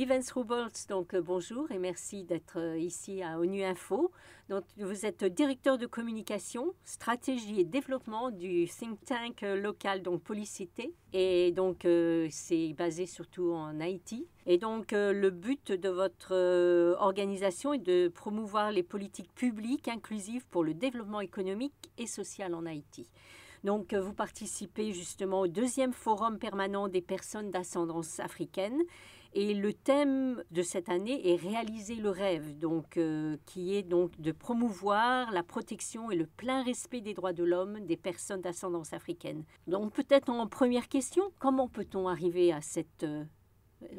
Evans Rubolts, donc euh, bonjour et merci d'être euh, ici à ONU Info. Donc, vous êtes directeur de communication, stratégie et développement du think tank euh, local, donc Policité. Et donc, c'est basé surtout en Haïti. Et donc, le but de votre organisation est de promouvoir les politiques publiques inclusives pour le développement économique et social en Haïti. Donc, vous participez justement au deuxième forum permanent des personnes d'ascendance africaine et le thème de cette année est réaliser le rêve, donc euh, qui est donc de promouvoir la protection et le plein respect des droits de l'homme des personnes d'ascendance africaine. Donc peut-être en première question, comment peut-on arriver à cette euh,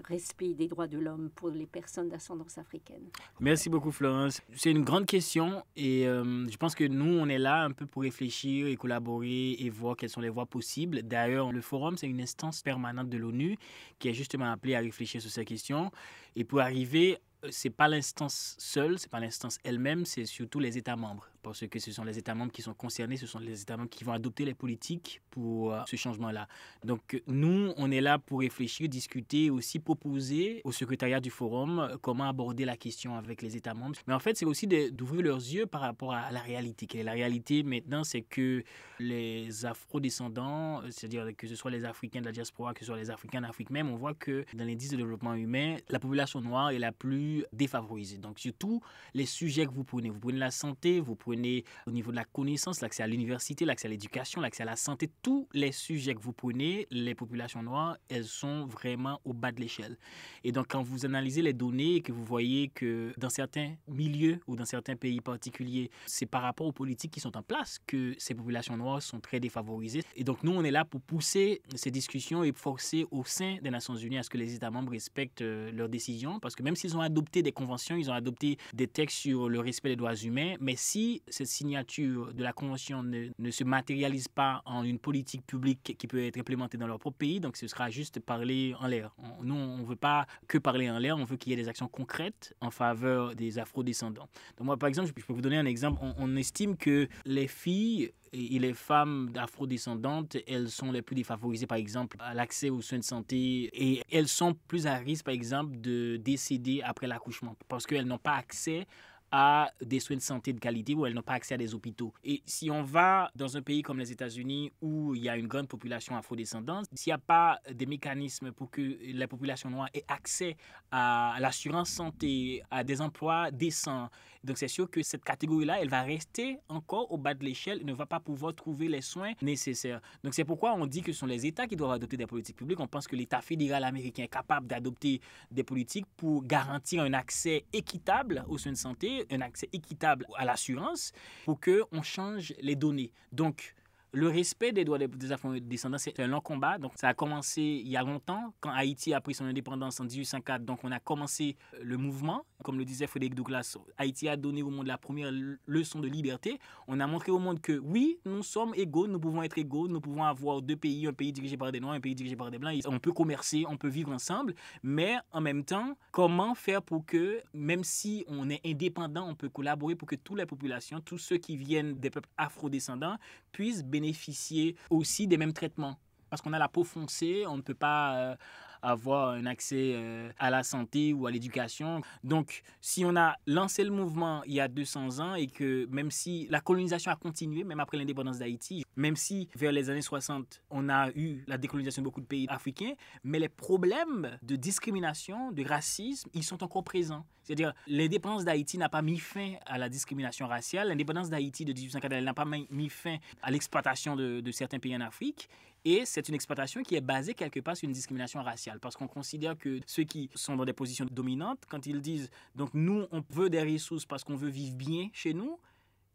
respect des droits de l'homme pour les personnes d'ascendance africaine Merci beaucoup Florence. C'est une grande question et euh, je pense que nous, on est là un peu pour réfléchir et collaborer et voir quelles sont les voies possibles. D'ailleurs, le forum, c'est une instance permanente de l'ONU qui est justement appelée à réfléchir sur ces questions. Et pour arriver, euh, c'est pas l'instance seule, c'est pas l'instance elle-même, c'est surtout les États membres parce que ce sont les États membres qui sont concernés, ce sont les États membres qui vont adopter les politiques pour euh, ce changement-là. Donc nous, on est là pour réfléchir, discuter, aussi proposer au secrétariat du forum euh, comment aborder la question avec les États membres. Mais en fait, c'est aussi d'ouvrir leurs yeux par rapport à la réalité. La réalité maintenant, c'est que les afro-descendants, c'est-à-dire que ce soit les Africains de la diaspora, que ce soit les Africains d'Afrique même, on voit que dans l'indice de développement humain, la population noire est la plus défavorisée. Donc surtout les sujets que vous prenez, vous prenez la santé, vous prenez prenez au niveau de la connaissance, l'accès à l'université, l'accès à l'éducation, l'accès à la santé, tous les sujets que vous prenez, les populations noires, elles sont vraiment au bas de l'échelle. Et donc, quand vous analysez les données et que vous voyez que dans certains milieux ou dans certains pays particuliers, c'est par rapport aux politiques qui sont en place que ces populations noires sont très défavorisées. Et donc, nous, on est là pour pousser ces discussions et forcer au sein des Nations Unies à ce que les États membres respectent euh, leurs décisions. Parce que même s'ils ont adopté des conventions, ils ont adopté des textes sur le respect des droits humains, mais si cette signature de la Convention ne, se matérialise pas en une politique publique qui peut être implémentée dans leur propre pays, donc ce sera juste parler en l'air. Nous, on ne veut pas que parler en l'air, on veut qu'il y ait des actions concrètes en faveur des afro-descendants. Donc moi, par exemple, je peux vous donner un exemple. On estime que les filles et les femmes afro-descendantes, elles sont les plus défavorisées, par exemple, à l'accès aux soins de santé. Et elles sont plus à risque, par exemple, de décéder après l'accouchement parce qu'elles n'ont pas accès à des soins de santé de qualité où elles n'ont pas accès à des hôpitaux. Et si on va dans un pays comme les États-Unis où il y a une grande population afrodescendante, s'il n'y a pas des mécanismes pour que la population noire ait accès à l'assurance santé, à des emplois décents, donc c'est sûr que cette catégorie-là, elle va rester encore au bas de l'échelle et ne va pas pouvoir trouver les soins nécessaires. Donc c'est pourquoi on dit que ce sont les États qui doivent adopter des politiques publiques. On pense que l'État fédéral américain est capable d'adopter des politiques pour garantir un accès équitable aux soins de santé un accès équitable à l'assurance pour qu'on change les données. Donc, le respect des droits des afro-descendants, c'est un long combat. Donc, ça a commencé il y a longtemps, quand Haïti a pris son indépendance en 1804. Donc, on a commencé euh, le mouvement. Comme le disait Frédéric Douglas, Haïti a donné au monde la première leçon de liberté. On a montré au monde que oui, nous sommes égaux, nous pouvons être égaux, nous pouvons avoir deux pays, un pays dirigé par des Noirs, un pays dirigé par des Blancs. On peut commercer, on peut vivre ensemble. Mais en même temps, comment faire pour que, même si on est indépendant, on peut collaborer pour que toutes les populations, tous ceux qui viennent des peuples afro-descendants, puissent bénéficier bénéficier aussi des mêmes traitements. Parce qu'on a la peau foncée, on ne peut pas euh, avoir un accès euh, à la santé ou à l'éducation. Donc, si on a lancé le mouvement il y a 200 ans et que même si la colonisation a continué, même après l'indépendance d'Haïti, même si vers les années 60, on a eu la décolonisation de beaucoup de pays africains, mais les problèmes de discrimination, de racisme, ils sont encore présents. C'est-à-dire, l'indépendance d'Haïti n'a pas mis fin à la discrimination raciale. L'indépendance d'Haïti de 1840 n'a pas mis fin à l'exploitation de certains pays en Afrique. Et c'est une exploitation qui est basée quelque part sur une discrimination raciale, parce qu'on considère que ceux qui sont dans des positions dominantes, quand ils disent, donc nous, on veut des ressources parce qu'on veut vivre bien chez nous,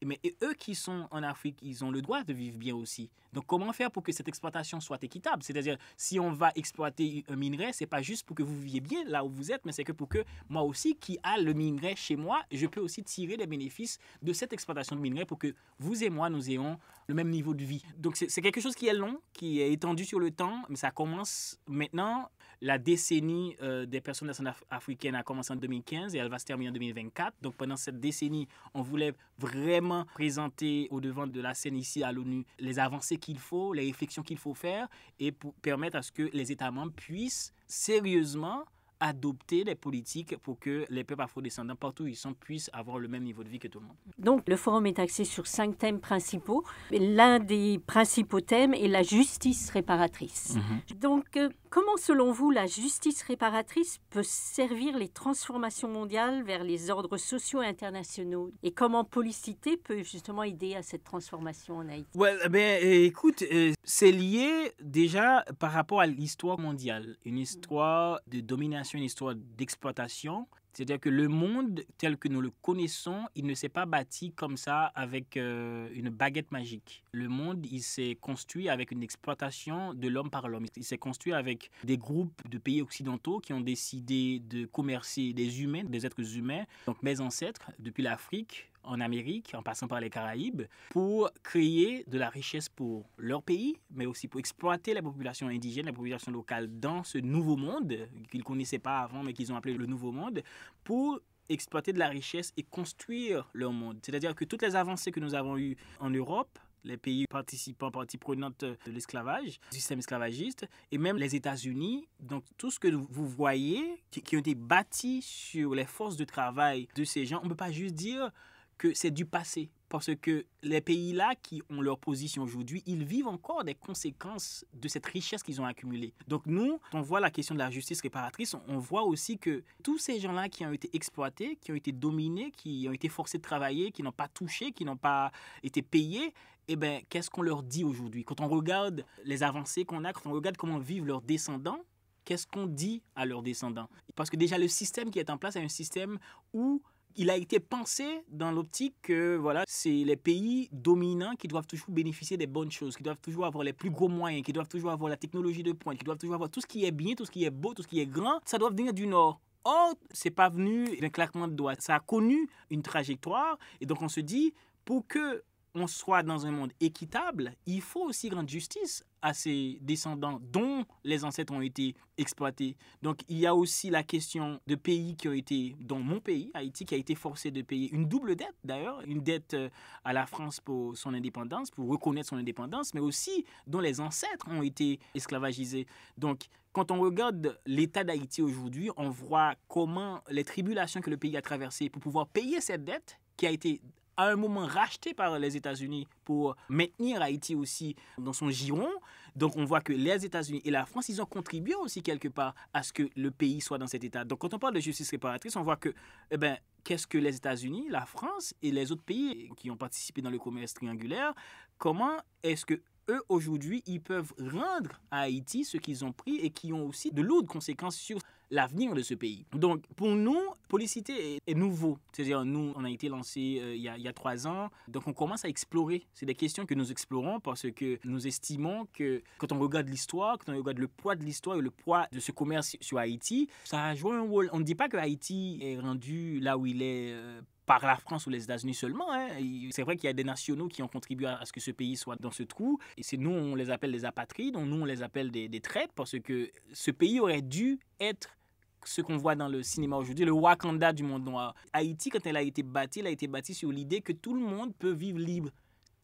mais eux qui sont en Afrique, ils ont le droit de vivre bien aussi. Donc, comment faire pour que cette exploitation soit équitable? C'est-à-dire, si on va exploiter un minerai, c'est pas juste pour que vous viviez bien là où vous êtes, mais c'est que pour que moi aussi, qui a le minerai chez moi, je peux aussi tirer des bénéfices de cette exploitation de minerai pour que vous et moi, nous ayons le même niveau de vie. Donc, c'est quelque chose qui est long, qui est étendu sur le temps, mais ça commence maintenant. La décennie euh, des personnes africaines a commencé en 2015 et elle va se terminer en 2024. Donc, pendant cette décennie, on voulait vraiment présenter au devant de la scène ici à l'ONU les avancées qu'il faut, les réflexions qu'il faut faire et pour permettre à ce que les États membres puissent sérieusement adopter des politiques pour que les peuples afro-descendants, partout où ils sont, puissent avoir le même niveau de vie que tout le monde. Donc, le forum est axé sur cinq thèmes principaux. L'un des principaux thèmes est la justice réparatrice. Mhm. Donc, euh, comment, selon vous, la justice réparatrice peut servir les transformations mondiales vers les ordres sociaux internationaux? Et comment Policité peut justement aider à cette transformation en Haïti? Ouais, eh ben, Écoute, euh, c'est lié déjà par rapport à l'histoire mondiale. Une histoire de domination, une histoire d'exploitation c'est-à-dire que le monde tel que nous le connaissons, il ne s'est pas bâti comme ça avec euh, une baguette magique. Le monde, il s'est construit avec une exploitation de l'homme par l'homme. Il s'est construit avec des groupes de pays occidentaux qui ont décidé de commercer des humains, des êtres humains. Donc mes ancêtres, depuis l'Afrique, en Amérique, en passant par les Caraïbes, pour créer de la richesse pour leur pays, mais aussi pour exploiter la population indigène, la population locale dans ce nouveau monde qu'ils ne connaissaient pas avant, mais qu'ils ont appelé le nouveau monde, pour exploiter de la richesse et construire leur monde. C'est-à-dire que toutes les avancées que nous avons eues en Europe, les pays participants, partie prenante de l'esclavage, du système esclavagiste, et même les États-Unis. Donc, tout ce que vous voyez, qui ont été bâtis sur les forces de travail de ces gens, on ne peut pas juste dire que c'est du passé. Parce que les pays-là qui ont leur position aujourd'hui, ils vivent encore des conséquences de cette richesse qu'ils ont accumulée. Donc nous, on voit la question de la justice réparatrice, on voit aussi que tous ces gens-là qui ont été exploités, qui ont été dominés, qui ont été forcés de travailler, qui n'ont pas touché, qui n'ont pas été payés, eh bien, qu'est-ce qu'on leur dit aujourd'hui? Quand on regarde les avancées qu'on a, quand on regarde comment vivent leurs descendants, qu'est-ce qu'on dit à leurs descendants? Parce que déjà, le système qui est en place est un système où il a été pensé dans l'optique que voilà, c'est les pays dominants qui doivent toujours bénéficier des bonnes choses, qui doivent toujours avoir les plus gros moyens, qui doivent toujours avoir la technologie de pointe, qui doivent toujours avoir tout ce qui est bien, tout ce qui est beau, tout ce qui est grand, ça doit venir du Nord. Or, c'est pas venu d'un claquement de doigts. Ça a connu une trajectoire et donc on se dit pour que on soit dans un monde équitable, il faut aussi rendre justice à ses descendants dont les ancêtres ont été exploités. Donc il y a aussi la question de pays qui ont été, dont mon pays, Haïti, qui a été forcé de payer une double dette d'ailleurs, une dette euh, à la France pour son indépendance, pour reconnaître son indépendance, mais aussi dont les ancêtres ont été esclavagisés. Donc quand on regarde l'état d'Haïti aujourd'hui, on voit comment les tribulations que le pays a traversées pour pouvoir payer cette dette qui a été à un moment racheté par les États-Unis pour maintenir Haïti aussi dans son giron. Donc on voit que les États-Unis et la France, ils ont contribué aussi quelque part à ce que le pays soit dans cet état. Donc quand on parle de justice réparatrice, on voit que, eh ben, qu'est-ce que les États-Unis, la France et les autres pays qui ont participé dans le commerce triangulaire, comment est-ce que eux, aujourd'hui, ils peuvent rendre à Haïti ce qu'ils ont pris et qui ont aussi de lourdes conséquences sur l'avenir de ce pays. Donc, pour nous, Policité est, nouveau. C'est-à-dire, nous, on a été lancé euh, il, y a, trois ans. Donc, on commence à explorer. C'est des questions que nous explorons parce que nous estimons que quand on regarde l'histoire, quand on regarde le poids de l'histoire et le poids de ce commerce sur Haïti, ça a joué un rôle. On ne dit pas que Haïti est rendu là où il est euh, par la France ou les États-Unis seulement. Hein. C'est vrai qu'il y a des nationaux qui ont contribué à ce que ce pays soit dans ce trou. Et c'est nous, on les appelle des apatrides, nous, on les appelle des, des traites, parce que ce pays aurait dû être ce qu'on voit dans le cinéma aujourd'hui, le Wakanda du monde noir. Haïti, quand elle a été bâtie, elle a été bâtie sur l'idée que tout le monde peut vivre libre.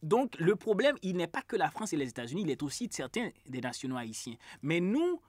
Donc le problème, il n'est pas que la France et les États-Unis, il est aussi de certains des nationaux haïtiens. Mais nous,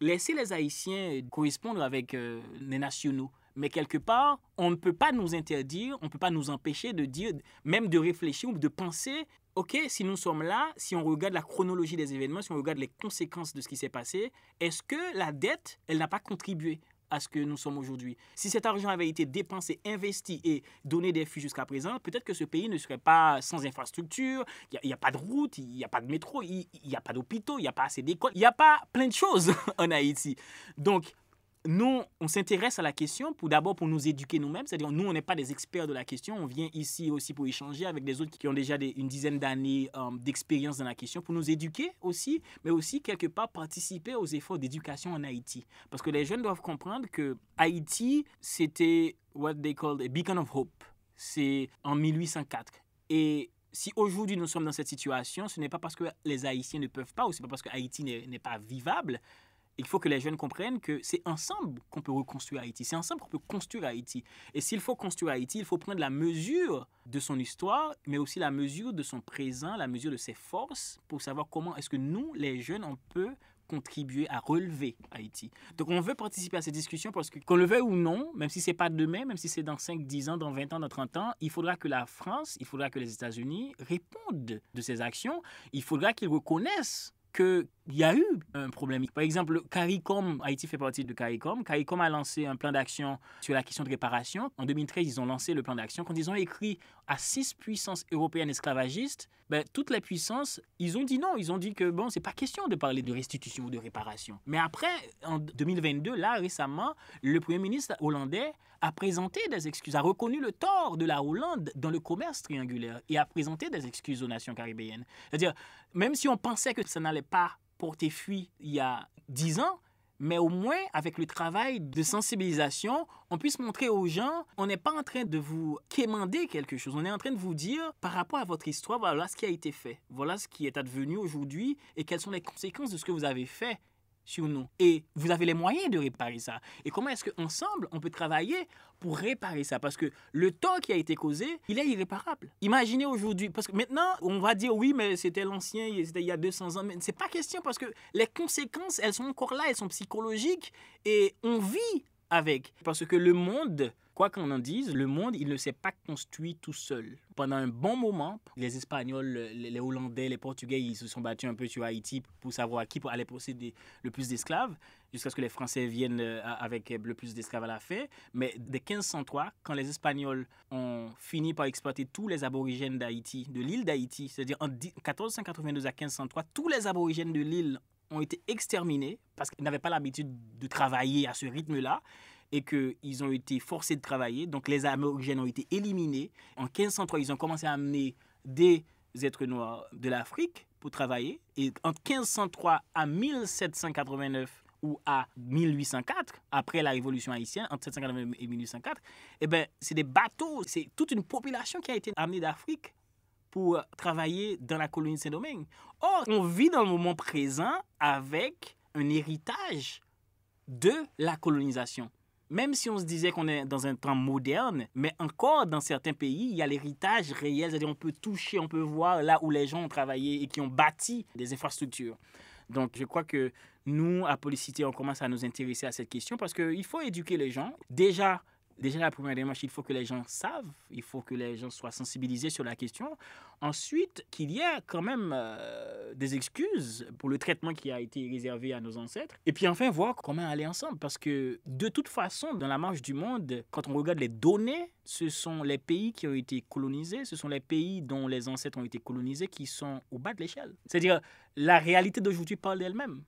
laisser les Haïtiens correspondre avec euh, les nationaux, mais quelque part, on ne peut pas nous interdire, on ne peut pas nous empêcher de dire, même de réfléchir ou de penser, OK, si nous sommes là, si on regarde la chronologie des événements, si on regarde les conséquences de ce qui s'est passé, est-ce que la dette, elle n'a pas contribué? À ce que nous sommes aujourd'hui. Si cet argent avait été dépensé, investi et donné des flux jusqu'à présent, peut-être que ce pays ne serait pas sans infrastructure, il n'y a, pas de route, il n'y a pas de métro, il n'y a pas d'hôpitaux, il n'y a pas assez d'écoles, il n'y a pas plein de choses en Haïti. Donc, nous, on s'intéresse à la question pour d'abord pour nous éduquer nous-mêmes, c'est-à-dire nous, on n'est pas des experts de la question, on vient ici aussi pour échanger avec des autres qui ont déjà une dizaine d'années euh, d'expérience dans la question, pour nous éduquer aussi, mais aussi quelque part participer aux efforts d'éducation en Haïti. Parce que les jeunes doivent comprendre que Haïti, c'était what they called a beacon of hope. C'est en 1804. Et si aujourd'hui nous sommes dans cette situation, ce n'est pas parce que les Haïtiens ne peuvent pas, ou ce n'est pas parce que Haïti n'est pas vivable, il faut que les jeunes comprennent que c'est ensemble qu'on peut reconstruire Haïti, c'est ensemble qu'on peut construire Haïti. Et s'il faut construire Haïti, il faut prendre la mesure de son histoire, mais aussi la mesure de son présent, la mesure de ses forces, pour savoir comment est-ce que nous, les jeunes, on peut contribuer à relever Haïti. Donc on veut participer à ces discussions parce que, qu'on le veuille ou non, même si c'est pas demain, même si c'est dans 5, 10 ans, dans 20 ans, dans 30 ans, il faudra que la France, il faudra que les États-Unis répondent de ces actions. Il faudra qu'ils reconnaissent qu'il y a eu un problème. Par exemple, CARICOM, Haïti fait partie de CARICOM. CARICOM a lancé un plan d'action sur la question de réparation. En 2013, ils ont lancé le plan d'action. Quand ils ont écrit à six puissances européennes esclavagistes, ben, toutes les puissances, ils ont dit non. Ils ont dit que bon, c'est pas question de parler de restitution ou de réparation. Mais après, en 2022, là, récemment, le Premier ministre hollandais a présenté des excuses, a reconnu le tort de la Hollande dans le commerce triangulaire et a présenté des excuses aux nations caribéennes. C'est-à-dire, même si on pensait que ça n'allait pas porter fuite il y a dix ans, mais au moins avec le travail de sensibilisation, on puisse montrer aux gens, on n'est pas en train de vous quémander quelque chose, on est en train de vous dire par rapport à votre histoire, voilà ce qui a été fait, voilà ce qui est advenu aujourd'hui et quelles sont les conséquences de ce que vous avez fait sur nous. Et vous avez les moyens de réparer ça. Et comment est-ce qu'ensemble, on peut travailler pour réparer ça? Parce que le tort qui a été causé, il est irréparable. Imaginez aujourd'hui, parce que maintenant, on va dire oui, mais c'était l'ancien, c'était il y a 200 ans. Mais c'est pas question parce que les conséquences, elles sont encore là, elles sont psychologiques et on vit avec. Parce que le monde Quoi qu'on en dise, le monde, il ne s'est pas construit tout seul. Pendant un bon moment, les Espagnols, les Hollandais, les Portugais, ils se sont battus un peu sur Haïti pour savoir qui allait posséder le plus d'esclaves, jusqu'à ce que les Français viennent euh, avec le plus d'esclaves à la fin. Mais dès 1503, quand les Espagnols ont fini par exploiter tous les aborigènes d'Haïti, de l'île d'Haïti, c'est-à-dire en 1482 à 1503, tous les aborigènes de l'île ont été exterminés parce qu'ils n'avaient pas l'habitude de travailler à ce rythme-là et qu'ils ont été forcés de travailler. Donc les aborigènes ont été éliminés. En 1503, ils ont commencé à amener des êtres noirs de l'Afrique pour travailler. Et en 1503 à 1789 ou à 1804, après la révolution haïtienne, entre 1789 et 1804, eh ben, c'est des bateaux, c'est toute une population qui a été amenée d'Afrique pour travailler dans la colonie Saint-Domingue. Or, on vit dans le moment présent avec un héritage de la colonisation même si on se disait qu'on est dans un temps moderne, mais encore dans certains pays, il y a l'héritage réel, c'est-à-dire on peut toucher, on peut voir là où les gens ont travaillé et qui ont bâti des infrastructures. Donc je crois que nous, à Policité, on commence à nous intéresser à cette question parce qu'il faut éduquer les gens. Déjà, Déjà, la première démarche, il faut que les gens savent, il faut que les gens soient sensibilisés sur la question. Ensuite, qu'il y ait quand même euh, des excuses pour le traitement qui a été réservé à nos ancêtres. Et puis enfin, voir comment aller ensemble. Parce que de toute façon, dans la marche du monde, quand on regarde les données, ce sont les pays qui ont été colonisés, ce sont les pays dont les ancêtres ont été colonisés qui sont au bas de l'échelle. C'est-à-dire, la réalité d'aujourd'hui parle d'elle-même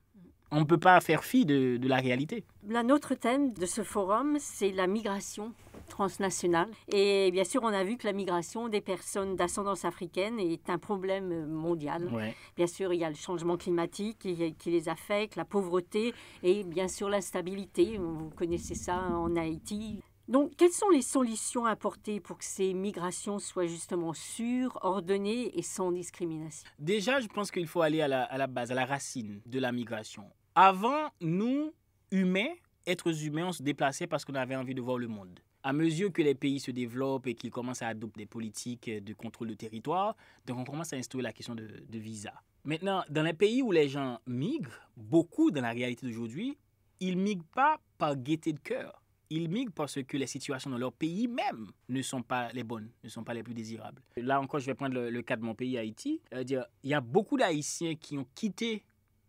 on ne peut pas faire fi de, la réalité. Un autre thème de ce forum, c'est la migration transnationale. Et bien sûr, on a vu que la migration des personnes d'ascendance africaine est un problème mondial. Bien sûr, il y a le changement climatique qui, qui, les affecte, la pauvreté et bien sûr l'instabilité. Vous connaissez ça en Haïti. Donc, quelles sont les solutions apportées pour que ces migrations soient justement sûres, ordonnées et sans discrimination? Déjà, je pense qu'il faut aller à la, à la base, à la racine de la migration. Avant, nous, humains, êtres humains, on se déplaçait parce qu'on avait envie de voir le monde. À mesure que les pays se développent et qu'ils commencent à adopter des politiques de contrôle de territoire, donc on commence à instaurer la question de, visa. Maintenant, dans les pays où les gens migrent, beaucoup dans la réalité d'aujourd'hui, ils migrent pas par gaieté de cœur. Ils migrent parce que les situations dans leur pays même ne sont pas les bonnes, ne sont pas les plus désirables. Là encore, je vais prendre le, cas de mon pays, Haïti. il y a beaucoup d'Haïtiens qui ont quitté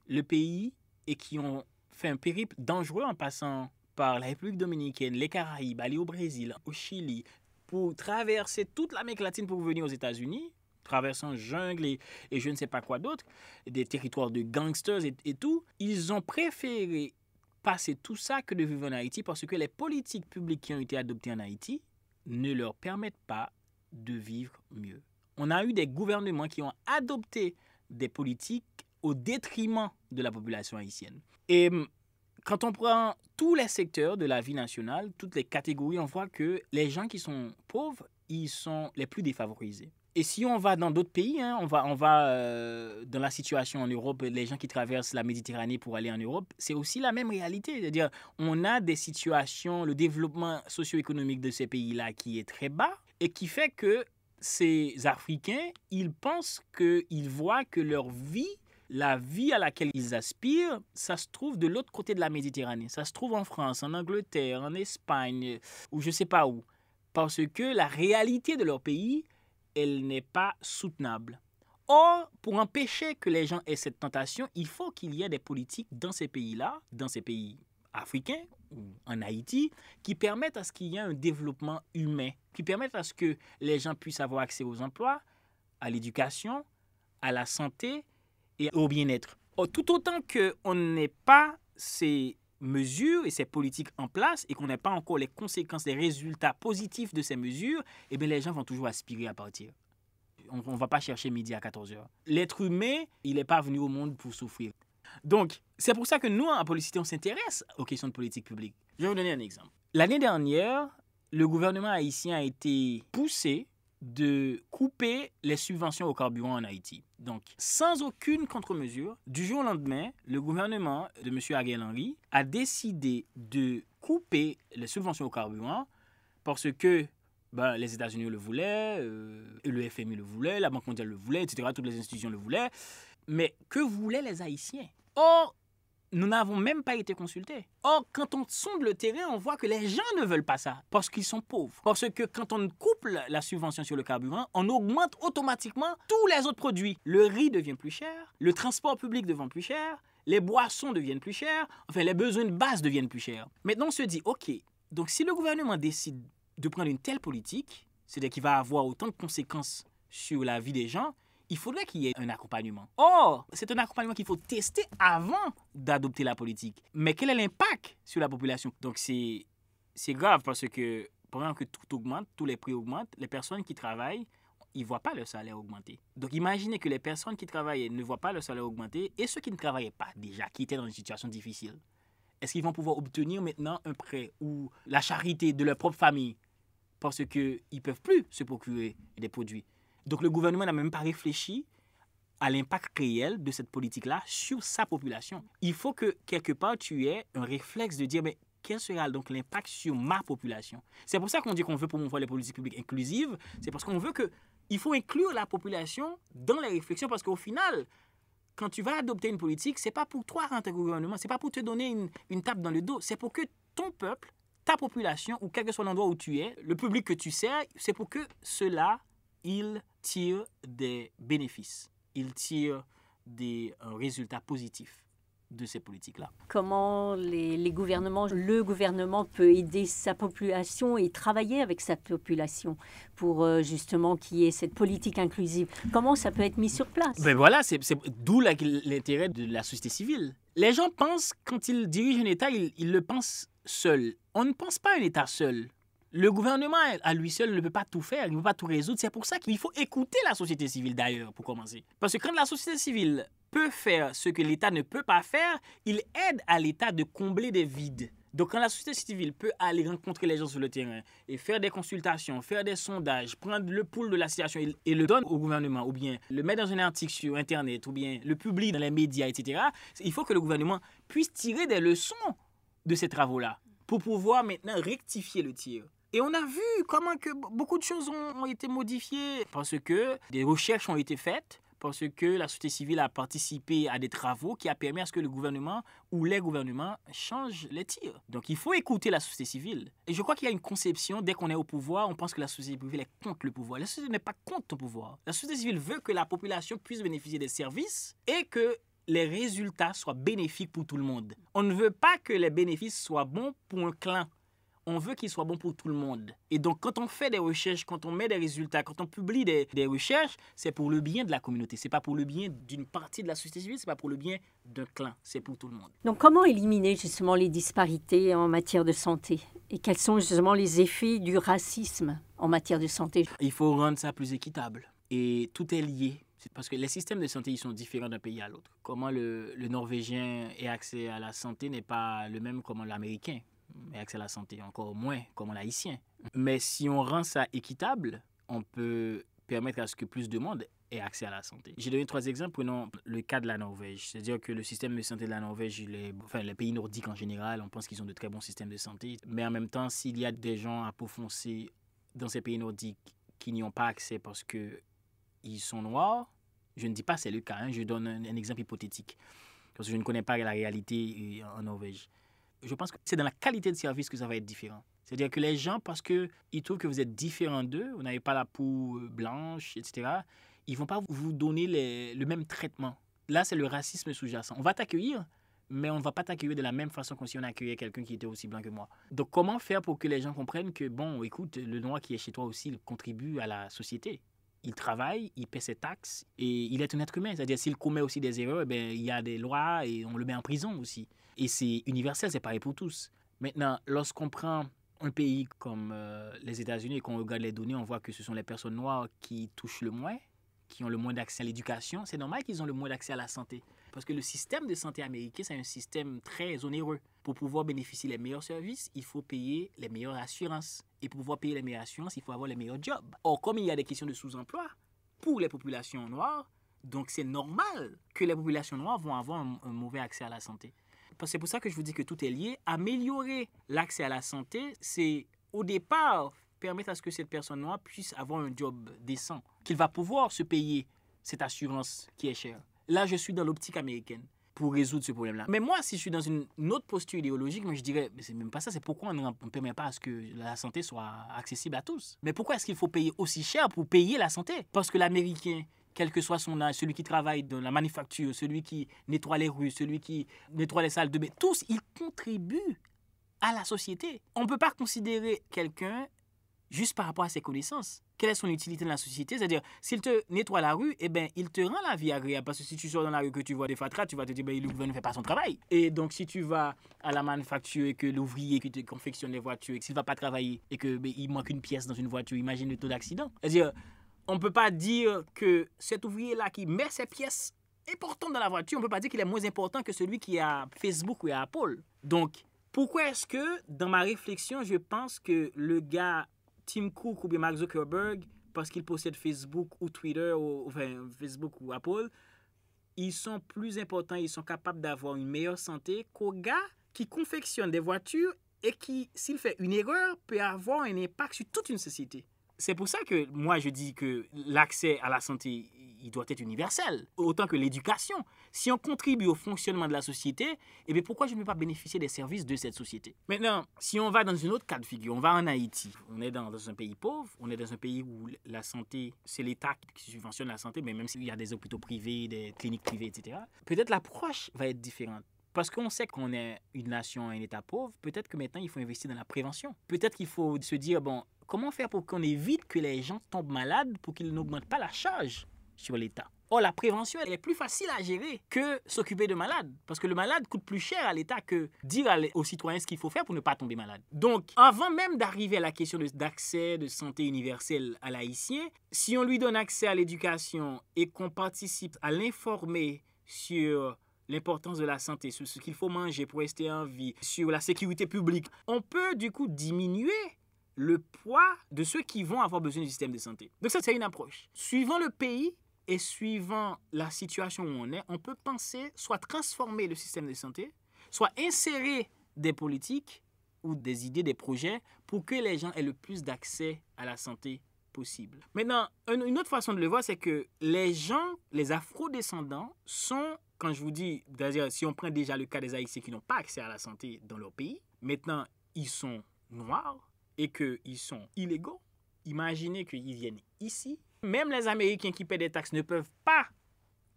le pays et qui ont fait un périple dangereux en passant par la République dominicaine, les Caraïbes, aller au Brésil, au Chili, pour traverser toute l'Amérique latine pour venir aux États-Unis, traversant jungle et, je ne sais pas quoi d'autre, des territoires de gangsters et, et, tout, ils ont préféré passer tout ça que de vivre en Haïti parce que les politiques publiques qui ont été adoptées en Haïti ne leur permettent pas de vivre mieux. On a eu des gouvernements qui ont adopté des politiques au détriment de la population haïtienne. Et hum, quand on prend tous les secteurs de la vie nationale, toutes les catégories, on voit que les gens qui sont pauvres, ils sont les plus défavorisés. Et si on va dans d'autres pays, hein, on va, on va euh, dans la situation en Europe, les gens qui traversent la Méditerranée pour aller en Europe, c'est aussi la même réalité. C'est-à-dire, on a des situations, le développement socio-économique de ces pays-là qui est très bas et qui fait que ces Africains, ils pensent qu'ils voient que leur vie la vie à laquelle ils aspirent, ça se trouve de l'autre côté de la Méditerranée. Ça se trouve en France, en Angleterre, en Espagne, ou je ne sais pas où. Parce que la réalité de leur pays, elle n'est pas soutenable. Or, pour empêcher que les gens aient cette tentation, il faut qu'il y ait des politiques dans ces pays-là, dans ces pays africains ou en Haïti, qui permettent à ce qu'il y ait un développement humain, qui permettent à ce que les gens puissent avoir accès aux emplois, à l'éducation, à la santé et au bien-être. Tout autant qu'on n'ait pas ces mesures et ces politiques en place et qu'on n'ait pas encore les conséquences, les résultats positifs de ces mesures, eh bien les gens vont toujours aspirer à partir. On ne va pas chercher midi à 14 heures. L'être humain, il n'est pas venu au monde pour souffrir. Donc, c'est pour ça que nous, en Policité, on s'intéresse aux questions de politique publique. Je vais vous donner un exemple. L'année dernière, le gouvernement haïtien a été poussé de couper les subventions au carburant en Haïti. Donc, sans aucune contre-mesure, du jour au lendemain, le gouvernement de M. Ariel Henry a décidé de couper les subventions au carburant parce que ben, les États-Unis le voulaient, euh, le FMI le voulait, la Banque mondiale le voulait, etc. Toutes les institutions le voulaient. Mais que voulaient les Haïtiens? Or, nous n'avons même pas été consultés. Or, quand on sonde le terrain, on voit que les gens ne veulent pas ça parce qu'ils sont pauvres. Parce que quand on coupe la subvention sur le carburant, on augmente automatiquement tous les autres produits. Le riz devient plus cher, le transport public devient plus cher, les boissons deviennent plus chères, enfin les besoins de base deviennent plus chers. Maintenant, on se dit, OK, donc si le gouvernement décide de prendre une telle politique, c'est-à-dire qu'il va avoir autant de conséquences sur la vie des gens, il faudrait qu'il y ait un accompagnement. Or, c'est un accompagnement qu'il faut tester avant d'adopter la politique. Mais quel est l'impact sur la population? Donc, c'est, grave parce que pendant que tout augmente, tous les prix augmentent, les personnes qui travaillent, ils ne voient pas leur salaire augmenter. Donc, imaginez que les personnes qui travaillent ne voient pas leur salaire augmenter et ceux qui ne travaillaient pas déjà, qui étaient dans une situation difficile, est-ce qu'ils vont pouvoir obtenir maintenant un prêt ou la charité de leur propre famille? Parce qu'ils ne peuvent plus se procurer des produits donc le gouvernement n'a même pas réfléchi à l'impact réel de cette politique-là sur sa population. Il faut que quelque part tu aies un réflexe de dire mais quel sera donc l'impact sur ma population? C'est pour ça qu'on dit qu'on veut promouvoir les politiques publiques inclusives, c'est parce qu'on veut que il faut inclure la population dans les réflexions parce qu'au final quand tu vas adopter une politique, c'est pas pour toi rentrer au gouvernement, c'est pas pour te donner une, une tape dans le dos, c'est pour que ton peuple, ta population ou quel que soit l'endroit où tu es, le public que tu sers, c'est pour que cela il tire des bénéfices, il tire des euh, résultats positifs de ces politiques-là. Comment les, gouvernements, le gouvernement peut aider sa population et travailler avec sa population pour euh, justement qu'il y ait cette politique inclusive? Comment ça peut être mis sur place? Ben voilà, c'est d'où l'intérêt de la société civile. Les gens pensent, quand ils dirigent un État, ils, ils le pensent seul. On ne pense pas un État seul. Le gouvernement à lui seul ne peut pas tout faire, il ne peut pas tout résoudre. C'est pour ça qu'il faut écouter la société civile d'ailleurs, pour commencer. Parce que quand la société civile peut faire ce que l'État ne peut pas faire, il aide à l'État de combler des vides. Donc quand la société civile peut aller rencontrer les gens sur le terrain et faire des consultations, faire des sondages, prendre le pouls de la situation et le donne au gouvernement, ou bien le mettre dans un article sur Internet, ou bien le publie dans les médias, etc., il faut que le gouvernement puisse tirer des leçons de ces travaux-là pour pouvoir maintenant rectifier le tir. Et on a vu comment que beaucoup de choses ont, été modifiées parce que des recherches ont été faites, parce que la société civile a participé à des travaux qui a permis à ce que le gouvernement ou les gouvernements changent les tirs. Donc il faut écouter la société civile. Et je crois qu'il y a une conception, dès qu'on est au pouvoir, on pense que la société civile est contre le pouvoir. La société n'est pas contre le pouvoir. La société civile veut que la population puisse bénéficier des services et que les résultats soient bénéfiques pour tout le monde. On ne veut pas que les bénéfices soient bons pour un clan on veut qu'il soit bon pour tout le monde. Et donc, quand on fait des recherches, quand on met des résultats, quand on publie des, recherches, c'est pour le bien de la communauté. C'est pas pour le bien d'une partie de la société civile, c'est pas pour le bien d'un clan. C'est pour tout le monde. Donc, comment éliminer justement les disparités en matière de santé? Et quels sont justement les effets du racisme en matière de santé? Il faut rendre ça plus équitable. Et tout est lié. Parce que les systèmes de santé, ils sont différents d'un pays à l'autre. Comment le, le Norvégien ait accès à la santé n'est pas le même comme l'Américain mais accès à la santé encore moins comme l'haïtien. Mais si on rend ça équitable, on peut permettre à ce que plus de monde ait accès à la santé. J'ai donné trois exemples. Prenons le cas de la Norvège. C'est-à-dire que le système de santé de la Norvège, les, enfin, les pays nordiques en général, on pense qu'ils ont de très bons systèmes de santé. Mais en même temps, s'il y a des gens à peau foncée dans ces pays nordiques qui n'y ont pas accès parce qu'ils sont noirs, Je ne dis pas c'est le cas, hein, je donne un, un, exemple hypothétique, parce que je ne connais pas la réalité en Norvège. Je pense que c'est dans la qualité de service que ça va être différent. C'est-à-dire que les gens, parce qu'ils trouvent que vous êtes différent d'eux, vous n'avez pas la peau blanche, etc., ils ne vont pas vous donner le même traitement. Là, c'est le racisme sous-jacent. On va t'accueillir, mais on ne va pas t'accueillir de la même façon que si on accueillait quelqu'un qui était aussi blanc que moi. Donc, comment faire pour que les gens comprennent que, bon, écoute, le noir qui est chez toi aussi, il contribue à la société? Il travaille, il paie ses taxes et il est un être humain. C'est-à-dire, s'il commet aussi des erreurs, ben, il y a des lois et on le met en prison aussi. Et c'est universel, c'est pareil pour tous. Maintenant, lorsqu'on prend un pays comme euh, les États-Unis et qu'on regarde les données, on voit que ce sont les personnes noires qui touchent le moins, qui ont le moins d'accès à l'éducation. C'est normal qu'ils ont le moins d'accès à la santé. Parce que le système de santé américain, c'est un système très onéreux. Pour pouvoir bénéficier des meilleurs services, il faut payer les meilleures assurances. Et pour pouvoir payer les meilleures assurances, il faut avoir les meilleurs jobs. Or, comme il y a des questions de sous-emploi pour les populations noires, donc c'est normal que les populations noires vont avoir un, un mauvais accès à la santé. C'est pour ça que je vous dis que tout est lié. Améliorer l'accès à la santé, c'est au départ permettre à ce que cette personne noire puisse avoir un job décent, qu'il va pouvoir se payer cette assurance qui est chère. Là, je suis dans l'optique américaine pour résoudre ce problème-là. Mais moi, si je suis dans une, autre posture idéologique, moi je dirais, mais c'est même pas ça, c'est pourquoi on ne permet pas à ce que la santé soit accessible à tous? Mais pourquoi est-ce qu'il faut payer aussi cher pour payer la santé? Parce que l'Américain, quel que soit son âge, celui qui travaille dans la manufacture, celui qui nettoie les rues, celui qui nettoie les salles de bain, tous, ils contribuent à la société. On ne peut pas considérer quelqu'un juste par rapport à ses connaissances. Quelle est son utilité dans la société? C'est-à-dire, s'il te nettoie la rue, eh ben, il te rend la vie agréable. Parce que si tu sors dans la rue que tu vois des fatras, tu vas te dire, ben, le gouvernement ne fait pas son travail. Et donc, si tu vas à la manufacture et que l'ouvrier qui te confectionne les voitures, et s'il ne va pas travailler et qu'il ben, manque une pièce dans une voiture, imagine le taux d'accident. C'est-à-dire, on ne peut pas dire que cet ouvrier-là qui met ses pièces importantes dans la voiture, on ne peut pas dire qu'il est moins important que celui qui a Facebook ou à Apple. Donc, pourquoi est-ce que, dans ma réflexion, je pense que le gars Tim Cook ou Mark Zuckerberg, parce qu'ils possèdent Facebook ou Twitter, ou enfin Facebook ou Apple, ils sont plus importants, ils sont capables d'avoir une meilleure santé qu'au gars qui confectionne des voitures et qui, s'il fait une erreur, peut avoir un impact sur toute une société. C'est pour ça que moi je dis que l'accès à la santé, il doit être universel, autant que l'éducation. Si on contribue au fonctionnement de la société, eh bien pourquoi je ne peux pas bénéficier des services de cette société? Maintenant, si on va dans une autre cas de figure, on va en Haïti. On est dans, un pays pauvre, on est dans un pays où la santé, c'est l'État qui subventionne la santé, mais même s'il y a des hôpitaux privés, des cliniques privées, etc., peut-être l'approche va être différente. Parce qu'on sait qu'on est une nation, un État pauvre, peut-être que maintenant il faut investir dans la prévention. Peut-être qu'il faut se dire, bon, comment faire pour qu'on évite que les gens tombent malades pour qu'ils n'augmentent pas la charge? Sur l'État Or, la prévention, elle est plus facile à gérer que s'occuper de malades. Parce que le malade coûte plus cher à l'État que dire aux citoyens ce qu'il faut faire pour ne pas tomber malade. Donc, avant même d'arriver à la question d'accès de, santé universelle à l'haïtien, si on lui donne accès à l'éducation et qu'on participe à l'informer sur l'importance de la santé, sur ce qu'il faut manger pour rester en vie, sur la sécurité publique, on peut du coup diminuer le poids de ceux qui vont avoir besoin du système de santé. Donc ça, c'est une approche. Suivant le pays et suivant la situation où on est, on peut penser soit transformer le système de santé, soit insérer des politiques ou des idées, des projets pour que les gens aient le plus d'accès à la santé possible. Maintenant, une autre façon de le voir, c'est que les gens, les afro-descendants, sont, quand je vous dis, si on prend déjà le cas des Haïtiens qui n'ont pas accès à la santé dans leur pays, maintenant, ils sont noirs, et qu'ils sont illégaux, imaginez qu'ils viennent ici. Même les Américains qui paient des taxes ne peuvent pas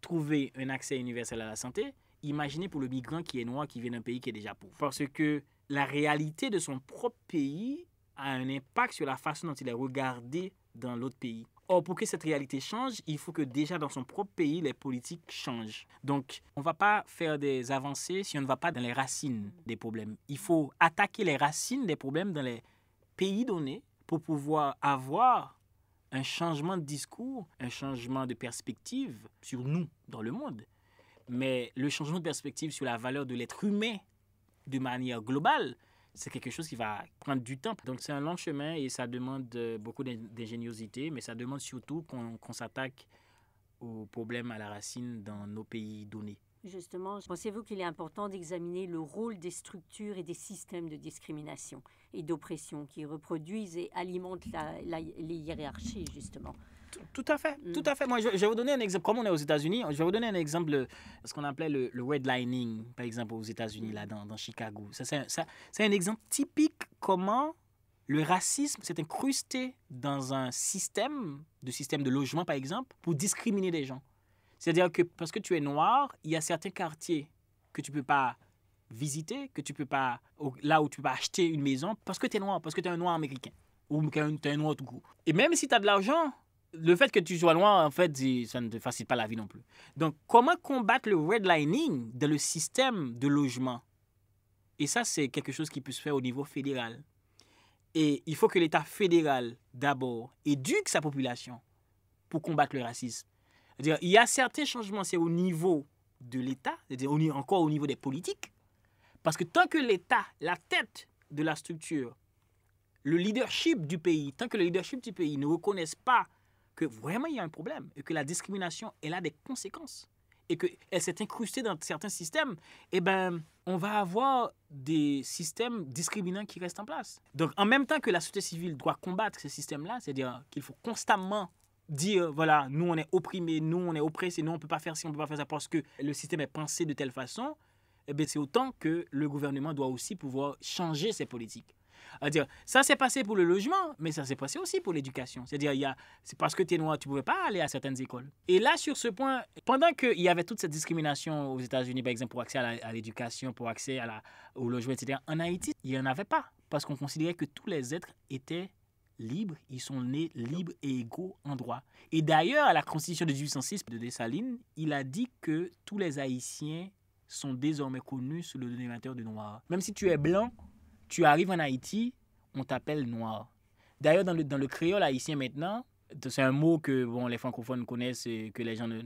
trouver un accès universel à la santé. Imaginez pour le migrant qui est noir, qui vient d'un pays qui est déjà pauvre. Parce que la réalité de son propre pays a un impact sur la façon dont il est regardé dans l'autre pays. Or, pour que cette réalité change, il faut que déjà dans son propre pays, les politiques changent. Donc, on ne va pas faire des avancées si on ne va pas dans les racines des problèmes. Il faut attaquer les racines des problèmes dans les pays donné pour pouvoir avoir un changement de discours, un changement de perspective sur nous dans le monde. Mais le changement de perspective sur la valeur de l'être humain de manière globale, c'est quelque chose qui va prendre du temps. Donc c'est un long chemin et ça demande beaucoup d'ingéniosité, mais ça demande surtout qu'on s'attaque aux problèmes à la racine dans nos pays donnés. Justement, pensez-vous qu'il est important d'examiner le rôle des structures et des systèmes de discrimination et d'oppression qui reproduisent et alimentent les hiérarchies, justement? Tout, à fait, tout mm. à fait. Moi, je, vais vous donner un exemple. Comme on est aux États-Unis, je vais vous donner un exemple de ce qu'on appelait le, redlining, par exemple, aux États-Unis, là, dans, dans Chicago. Ça, c'est un exemple typique comment le racisme s'est incrusté dans un système, de système de logement par exemple, pour discriminer des gens. C'est-à-dire que parce que tu es noir, il y a certains quartiers que tu ne peux pas visiter, que tu peux pas, là où tu pas acheter une maison parce que tu es noir, parce que tu es un noir américain ou tu es un noir tout court. Et même si tu as de l'argent, le fait que tu sois noir, en fait, ça ne te facilite pas la vie non plus. Donc, comment combattre le redlining dans le système de logement? Et ça, c'est quelque chose qui peut se faire au niveau fédéral. Et il faut que l'État fédéral, d'abord, éduque sa population pour combattre le racisme. Il y a certains changements, c'est au niveau de l'État, c'est-à-dire encore au niveau des politiques. Parce que tant que l'État, la tête de la structure, le leadership du pays, tant que le leadership du pays ne reconnaissent pas que vraiment il y a un problème et que la discrimination, elle a des conséquences et qu'elle s'est incrustée dans certains systèmes, eh ben, on va avoir des systèmes discriminants qui restent en place. Donc, en même temps que la société civile doit combattre ces systèmes-là, c'est-à-dire qu'il faut constamment dire, voilà, nous on est opprimés, nous on est oppressés, nous on ne peut pas faire ci, on ne peut pas faire ça parce que le système est pensé de telle façon, eh c'est autant que le gouvernement doit aussi pouvoir changer ses politiques dire ça s'est passé pour le logement, mais ça s'est passé aussi pour l'éducation. C'est-à-dire, c'est parce que tu es noir, tu ne pouvais pas aller à certaines écoles. Et là, sur ce point, pendant qu'il y avait toute cette discrimination aux États-Unis, par exemple, pour accès à l'éducation, pour accès à la, au logement, etc., en Haïti, il n'y en avait pas. Parce qu'on considérait que tous les êtres étaient libres, ils sont nés libres et égaux en droit. Et d'ailleurs, à la Constitution de 1806 de Dessalines, il a dit que tous les Haïtiens sont désormais connus sous le dénominateur de noir. Même si tu es blanc, tu arrives en Haïti, on t'appelle noir. D'ailleurs, dans le, dans le créole haïtien maintenant, c'est un mot que bon, les francophones connaissent que les gens ne,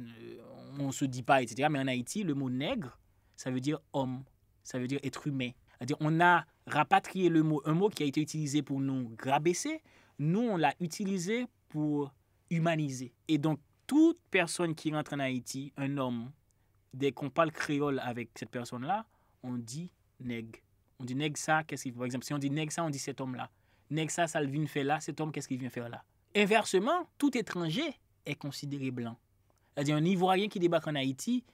on se dit pas, etc. Mais en Haïti, le mot nègre, ça veut dire homme, ça veut dire être humain. C'est-à-dire, on a rapatrié le mot, un mot qui a été utilisé pour nous rabaisser, nous, on l'a utilisé pour humaniser. Et donc, toute personne qui rentre en Haïti, un homme, dès qu'on parle créole avec cette personne-là, on dit nègre. On dit nègre ça, qu'est-ce qu'il Par exemple, si on dit nègre ça, on dit cet homme-là. Nègre ça, ça vient faire là, cet homme, qu'est-ce qu'il vient faire là? Inversement, tout étranger est considéré blanc. C'est-à-dire, un Ivoirien qui débarque en Haïti,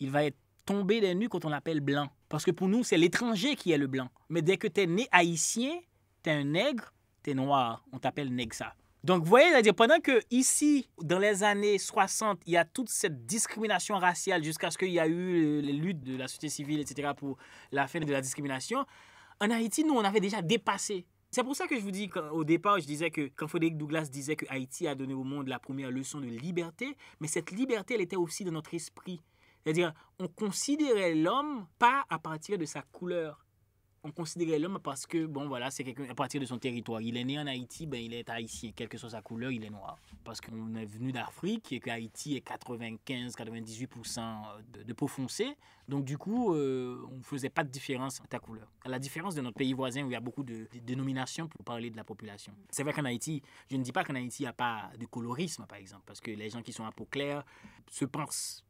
il va être tombé des nues quand on l'appelle blanc. Parce que pour nous, c'est l'étranger qui est le blanc. Mais dès que tu es né haïtien, tu es un nègre, tu es noir. On t'appelle nègre. Donc, vous voyez, c'est-à-dire, pendant que ici, dans les années 60, il y a toute cette discrimination raciale jusqu'à ce qu'il y a eu les luttes de la société civile, etc., pour la fin de la discrimination, en Haïti, nous, on avait déjà dépassé. C'est pour ça que je vous dis, au départ, je disais que quand Frédéric Douglas disait que Haïti a donné au monde la première leçon de liberté, mais cette liberté, elle était aussi dans notre esprit. C'est-à-dire, on considérait l'homme pas à partir de sa couleur, on considérait l'homme parce que, bon, voilà, c'est quelqu'un à partir de son territoire. Il est né en Haïti, ben, il est haïtien. Quelle que soit sa couleur, il est noir. Parce qu'on est venu d'Afrique et qu'Haïti est 95-98% de, peau foncée. Donc, du coup, euh, on ne faisait pas de différence entre ta couleur. À la différence de notre pays voisin où il y a beaucoup de, de dénominations pour parler de la population. C'est vrai qu'en Haïti, je ne dis pas qu'en Haïti, il n'y a pas de colorisme, par exemple, parce que les gens qui sont à peau claire se pensent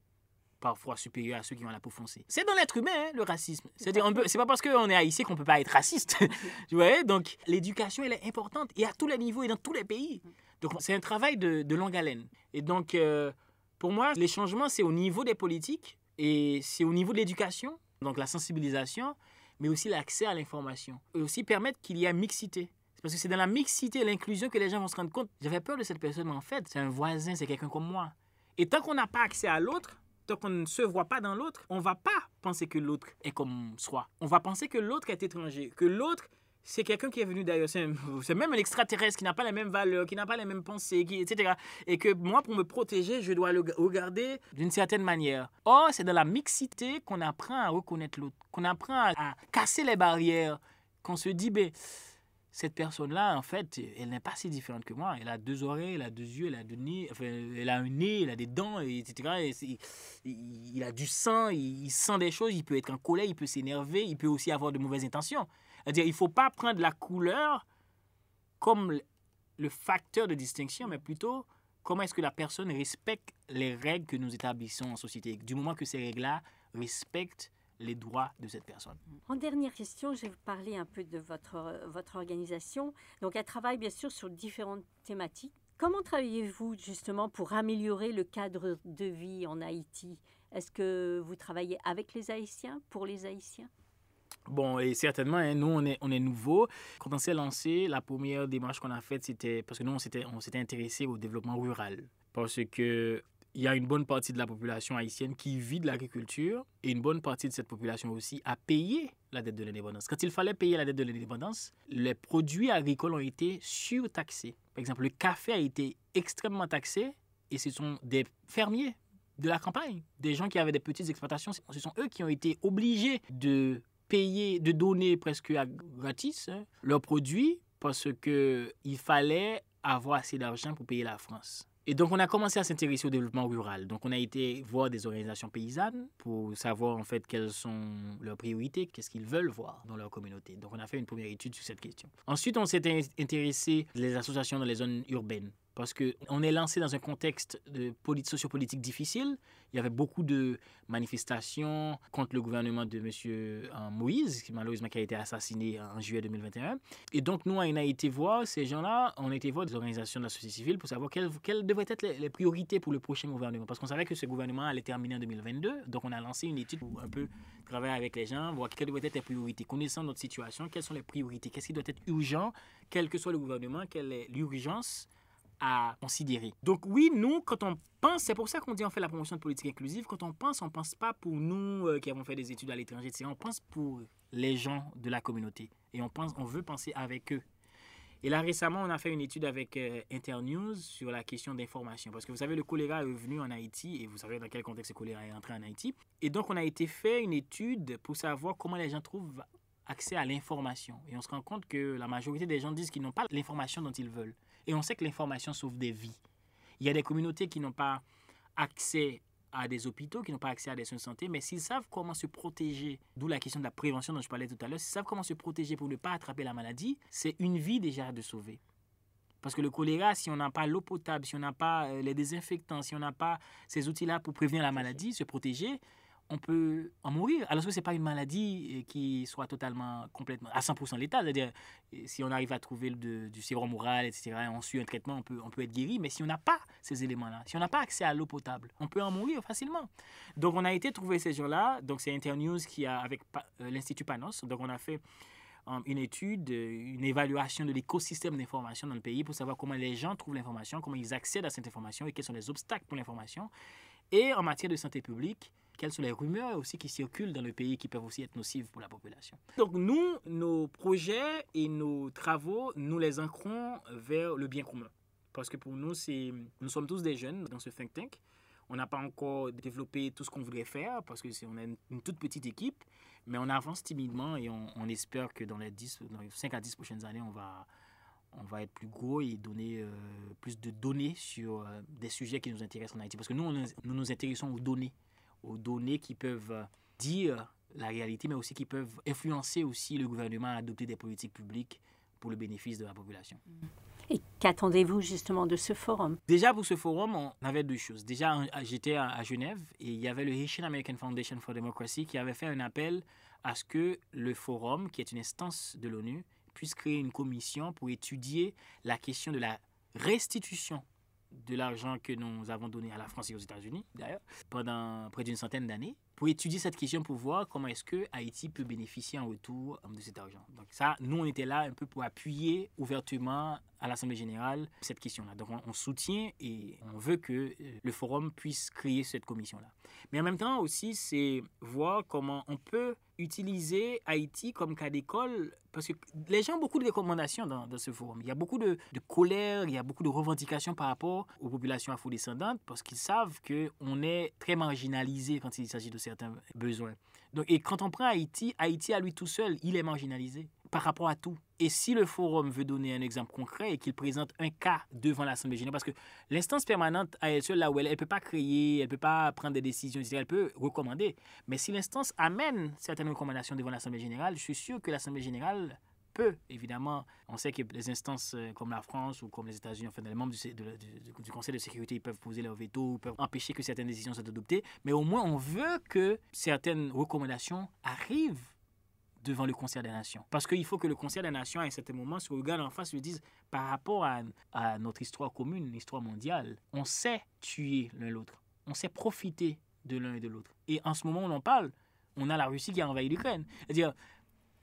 parfois supérieur à ceux qui ont la peau foncée. C'est dans l'être humain, hein, le racisme. C'est-à-dire, c'est pas parce qu'on est haïtien qu'on peut pas être raciste. tu vois Donc, l'éducation, elle est importante et à tous les niveaux et dans tous les pays. Donc, c'est un travail de, de, longue haleine. Et donc, euh, pour moi, les changements, c'est au niveau des politiques et c'est au niveau de l'éducation, donc la sensibilisation, mais aussi l'accès à l'information. Et aussi permettre qu'il y ait mixité. Parce que c'est dans la mixité l'inclusion que les gens vont se rendre compte. J'avais peur de cette personne, mais en fait, c'est un voisin, c'est quelqu'un comme moi. Et tant qu'on n'a pas accès à l'autre, tant qu'on ne se voit pas dans l'autre, on va pas penser que l'autre est comme soi. On va penser que l'autre est étranger, que l'autre c'est quelqu'un qui est venu d'ailleurs, c'est même un extraterrestre qui n'a pas les mêmes valeurs, qui n'a pas les mêmes pensées, qui, etc. Et que moi, pour me protéger, je dois le regarder d'une certaine manière. Or, c'est dans la mixité qu'on apprend à reconnaître l'autre, qu'on apprend à, à, casser les barrières, qu'on se dit, ben, cette personne-là, en fait, elle n'est pas si différente que moi. Elle a deux oreilles, elle a deux yeux, elle a, deux nez, enfin, elle a un nez, elle a des dents, etc. il, a du sang, il, sent des choses, il peut être en colère, il peut s'énerver, il peut aussi avoir de mauvaises intentions. C'est-à-dire, il ne faut pas prendre la couleur comme le facteur de distinction, mais plutôt comment est-ce que la personne respecte les règles que nous établissons en société. Du moment que ces règles-là respecte les droits de cette personne. En dernière question, je vais vous parler un peu de votre, votre organisation. Donc, elle travaille bien sûr sur différentes thématiques. Comment travaillez-vous justement pour améliorer le cadre de vie en Haïti? Est-ce que vous travaillez avec les Haïtiens, pour les Haïtiens? Bon, et certainement, hein, nous, on est, on est nouveau. Quand on s'est lancé, la première démarche qu'on a faite, c'était parce que nous, on s'était, on s'était intéressé au développement rural. Parce que il y a une bonne partie de la population haïtienne qui vit de l'agriculture et une bonne partie de cette population aussi a payé la dette de l'indépendance. Quand il fallait payer la dette de l'indépendance, les produits agricoles ont été surtaxés. Par exemple, le café a été extrêmement taxé et ce sont des fermiers de la campagne, des gens qui avaient des petites exploitations, ce sont eux qui ont été obligés de payer, de donner presque gratis hein, leurs produits parce qu'il fallait avoir assez d'argent pour payer la France. Et donc, on a commencé à s'intéresser au développement rural. Donc, on a été voir des organisations paysannes pour savoir en fait quelles sont leurs priorités, qu'est-ce qu'ils veulent voir dans leur communauté. Donc, on a fait une première étude sur cette question. Ensuite, on s'est intéressé les associations dans les zones urbaines parce qu'on est lancé dans un contexte de sociopolitique difficile. Il y avait beaucoup de manifestations contre le gouvernement de M. Euh, Moïse, qui malheureusement a été assassiné en juillet 2021. Et donc, nous, on a été voir ces gens-là, on a été voir des organisations de la société civile pour savoir quelles, devraient être les, priorités pour le prochain gouvernement. Parce qu'on savait que ce gouvernement allait terminer en 2022. Donc, on a lancé une étude pour un peu travailler avec les gens, voir quelles devraient être les priorités. Connaissant notre situation, quelles sont les priorités, qu'est-ce qui doit être urgent, quel que soit le gouvernement, quelle est l'urgence à considérer. Donc oui, nous, quand on pense, c'est pour ça qu'on dit on fait la promotion de politique inclusive, quand on pense, on pense pas pour nous euh, qui avons fait des études à l'étranger, on pense pour les gens de la communauté. Et on, pense, on veut penser avec eux. Et là, récemment, on a fait une étude avec euh, Internews sur la question d'information. Parce que vous savez, le choléra est venu en Haïti et vous savez dans quel contexte le choléra est entré en Haïti. Et donc, on a été fait une étude pour savoir comment les gens trouvent accès à l'information. Et on se rend compte que la majorité des gens disent qu'ils n'ont pas l'information dont ils veulent. Et on sait que l'information sauve des vies. Il y a des communautés qui n'ont pas accès à des hôpitaux, qui n'ont pas accès à des soins de santé, mais s'ils savent comment se protéger, d'où la question de la prévention dont je parlais tout à l'heure, s'ils savent comment se protéger pour ne pas attraper la maladie, c'est une vie déjà de sauver. Parce que le choléra, si on n'a pas l'eau potable, si on n'a pas euh, les désinfectants, si on n'a pas ces outils-là pour prévenir la maladie, se protéger, on peut en mourir. Alors que ce n'est pas une maladie euh, qui soit totalement, complètement, à 100% létale. C'est-à-dire, euh, si on arrive à trouver du sérum moral, etc., et on suit un traitement, on peut, on peut être guéri. Mais si on n'a pas ces éléments-là, si on n'a pas accès à l'eau potable, on peut en mourir facilement. Donc, on a été trouver ces gens-là. Donc, c'est Internews qui a, avec euh, l'Institut Panos, donc on a fait une étude, une évaluation de l'écosystème d'information dans le pays pour savoir comment les gens trouvent l'information, comment ils accèdent à cette information et quels sont les obstacles pour l'information. Et en matière de santé publique, quelles sont les rumeurs aussi qui circulent dans le pays qui peuvent aussi être nocives pour la population. Donc nous, nos projets et nos travaux, nous les ancrons vers le bien commun. Parce que pour nous, c'est, nous sommes tous des jeunes dans ce think tank. On n'a pas encore développé tout ce qu'on voudrait faire parce que c'est, on a une, toute petite équipe, mais on avance timidement et on, espère que dans les, 10, dans les 5 à 10 prochaines années, on va, on va être plus gros et donner euh, plus de données sur euh, des sujets qui nous intéressent en Haïti. Parce que nous, nous nous intéressons aux données aux données qui peuvent euh, dire la réalité, mais aussi qui peuvent influencer aussi le gouvernement à adopter des politiques publiques pour le bénéfice de la population. Et qu'attendez-vous justement de ce forum? Déjà pour ce forum, on avait deux choses. Déjà, j'étais à Genève et il y avait le Haitian American Foundation for Democracy qui avait fait un appel à ce que le forum, qui est une instance de l'ONU, puisse créer une commission pour étudier la question de la restitution de l'argent que nous avons donné à la France et aux États-Unis, d'ailleurs, pendant près d'une centaine d'années, pour étudier cette question, pour voir comment est-ce que Haïti peut bénéficier en retour de cet argent. Donc ça, nous, on était là un peu pour appuyer ouvertement à l'Assemblée générale cette question-là. Donc on, soutient et on veut que euh, le forum puisse créer cette commission-là. Mais en même temps aussi, c'est voir comment on peut utiliser Haïti comme cas d'école, parce que les gens ont beaucoup de recommandations dans, ce forum. Il y a beaucoup de, de, colère, il y a beaucoup de revendications par rapport aux populations afro-descendantes, parce qu'ils savent qu'on est très marginalisé quand il s'agit de certains besoins. Donc, et quand on prend Haïti, Haïti à lui tout seul, il est marginalisé par rapport à tout. Et si le forum veut donner un exemple concret et qu'il présente un cas devant l'Assemblée générale, parce que l'instance permanente à elle seule, là où elle ne peut pas créer, elle ne peut pas prendre des décisions, elle peut recommander. Mais si l'instance amène certaines recommandations devant l'Assemblée générale, je suis sûr que l'Assemblée générale peut, évidemment. On sait que les instances euh, comme la France ou comme les États-Unis, enfin, les membres du, Conseil de sécurité, ils peuvent poser leur veto, peuvent empêcher que certaines décisions soient adoptées. Mais au moins, on veut que certaines recommandations arrivent devant le Conseil des Nations. Parce qu'il faut que le Conseil des Nations, à un certain moment, se regarde en face et se dise, par rapport à, notre histoire commune, l'histoire mondiale, on sait tuer l'un l'autre. On sait profiter de l'un et de l'autre. Et en ce moment on en parle, on a la Russie qui a envahi l'Ukraine. C'est-à-dire,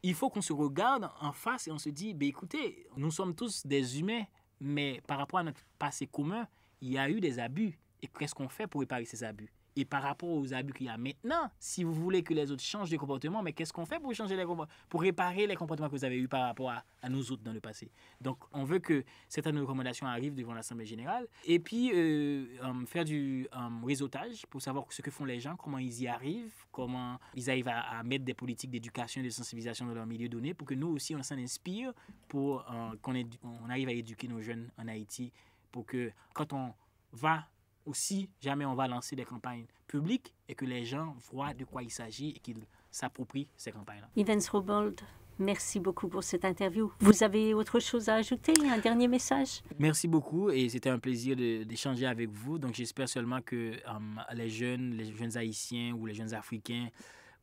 il faut qu'on se regarde en face et on se dit, ben écoutez, nous sommes tous des humains, mais par rapport à notre passé commun, il y a eu des abus. Et qu'est-ce qu'on fait pour réparer ces abus? Et par rapport aux abus qu'il y a maintenant, si vous voulez que les autres changent de comportement, mais qu'est-ce qu'on fait pour changer les pour réparer les comportements que vous avez eus par rapport à, nous autres dans le passé. Donc, on veut que certaines recommandations arrivent devant l'Assemblée générale. Et puis euh, euh, faire du euh, réseautage pour savoir ce que font les gens, comment ils y arrivent, comment ils arrivent à, mettre des politiques d'éducation et de sensibilisation dans leur milieu donné pour que nous aussi, on s'en inspire pour qu'on on arrive à éduquer nos jeunes en Haïti pour que quand on va aussi, jamais on va lancer des campagnes publiques et que les gens voient de quoi il s'agit et qu'ils s'approprient ces campagnes-là. Evans Robold, merci beaucoup pour cette interview. Vous avez autre chose à ajouter, un dernier message? Merci beaucoup et c'était un plaisir d'échanger avec vous. Donc j'espère seulement que um, les jeunes, les jeunes haïtiens ou les jeunes africains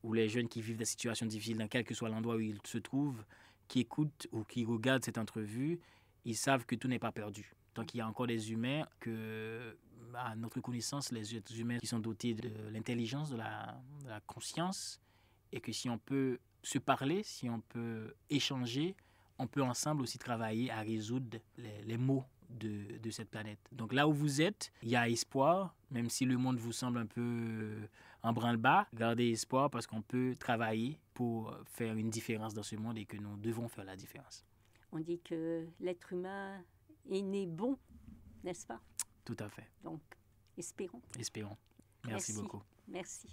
ou les jeunes qui vivent des situations difficiles dans quel que soit l'endroit où ils se trouvent, qui écoutent ou qui regardent cette entrevue, ils savent que tout n'est pas perdu. Donc il y a encore des humains que à notre connaissance, les êtres humains qui sont dotés de l'intelligence, de la, conscience, et que si on peut se parler, si on peut échanger, on peut ensemble aussi travailler à résoudre les, maux de, de, cette planète. Donc là où vous êtes, il y a espoir, même si le monde vous semble un peu en branle-bas, gardez espoir parce qu'on peut travailler pour faire une différence dans ce monde et que nous devons faire la différence. On dit que l'être humain est né bon, n'est-ce pas? Tout à fait. Donc, espérons. Espérons. Merci. beaucoup. Merci.